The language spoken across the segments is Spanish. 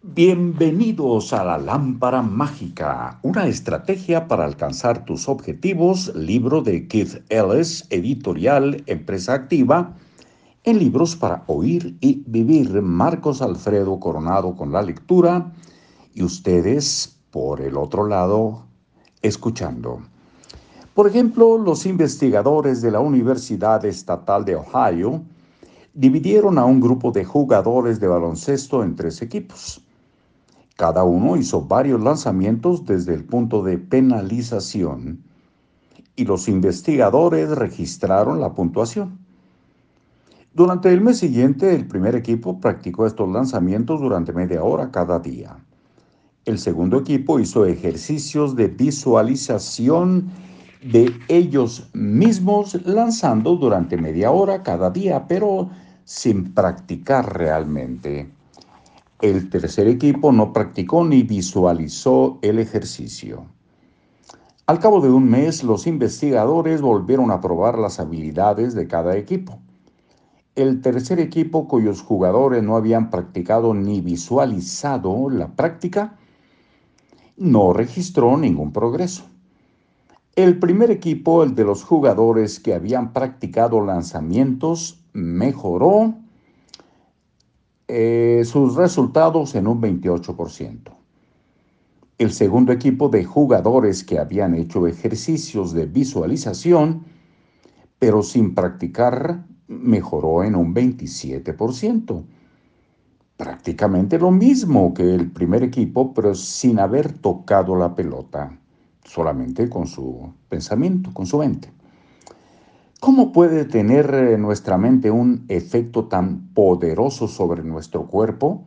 Bienvenidos a la lámpara mágica, una estrategia para alcanzar tus objetivos, libro de Keith Ellis, editorial Empresa Activa, en libros para oír y vivir. Marcos Alfredo Coronado con la lectura y ustedes por el otro lado escuchando. Por ejemplo, los investigadores de la Universidad Estatal de Ohio dividieron a un grupo de jugadores de baloncesto en tres equipos. Cada uno hizo varios lanzamientos desde el punto de penalización y los investigadores registraron la puntuación. Durante el mes siguiente, el primer equipo practicó estos lanzamientos durante media hora cada día. El segundo equipo hizo ejercicios de visualización de ellos mismos lanzando durante media hora cada día, pero sin practicar realmente. El tercer equipo no practicó ni visualizó el ejercicio. Al cabo de un mes, los investigadores volvieron a probar las habilidades de cada equipo. El tercer equipo, cuyos jugadores no habían practicado ni visualizado la práctica, no registró ningún progreso. El primer equipo, el de los jugadores que habían practicado lanzamientos, mejoró eh, sus resultados en un 28%. El segundo equipo de jugadores que habían hecho ejercicios de visualización, pero sin practicar, mejoró en un 27%. Prácticamente lo mismo que el primer equipo, pero sin haber tocado la pelota, solamente con su pensamiento, con su mente. ¿Cómo puede tener eh, nuestra mente un efecto tan poderoso sobre nuestro cuerpo?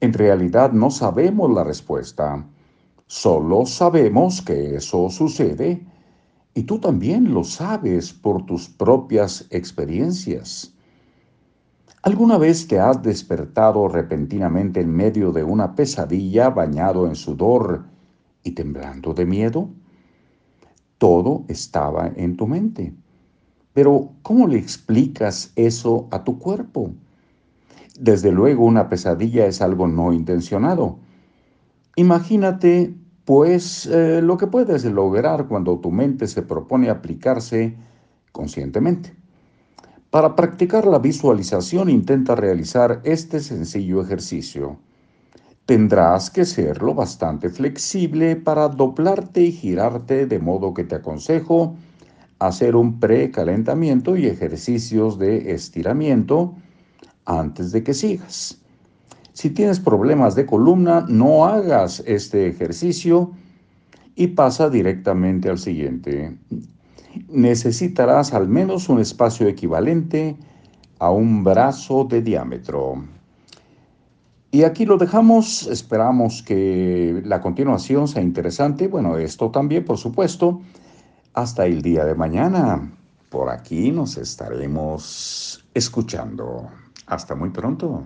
En realidad no sabemos la respuesta, solo sabemos que eso sucede y tú también lo sabes por tus propias experiencias. ¿Alguna vez te has despertado repentinamente en medio de una pesadilla bañado en sudor y temblando de miedo? Todo estaba en tu mente. Pero, ¿cómo le explicas eso a tu cuerpo? Desde luego, una pesadilla es algo no intencionado. Imagínate, pues, eh, lo que puedes lograr cuando tu mente se propone aplicarse conscientemente. Para practicar la visualización, intenta realizar este sencillo ejercicio. Tendrás que ser lo bastante flexible para doblarte y girarte de modo que te aconsejo hacer un precalentamiento y ejercicios de estiramiento antes de que sigas. Si tienes problemas de columna, no hagas este ejercicio y pasa directamente al siguiente. Necesitarás al menos un espacio equivalente a un brazo de diámetro. Y aquí lo dejamos, esperamos que la continuación sea interesante. Bueno, esto también, por supuesto. Hasta el día de mañana. Por aquí nos estaremos escuchando. Hasta muy pronto.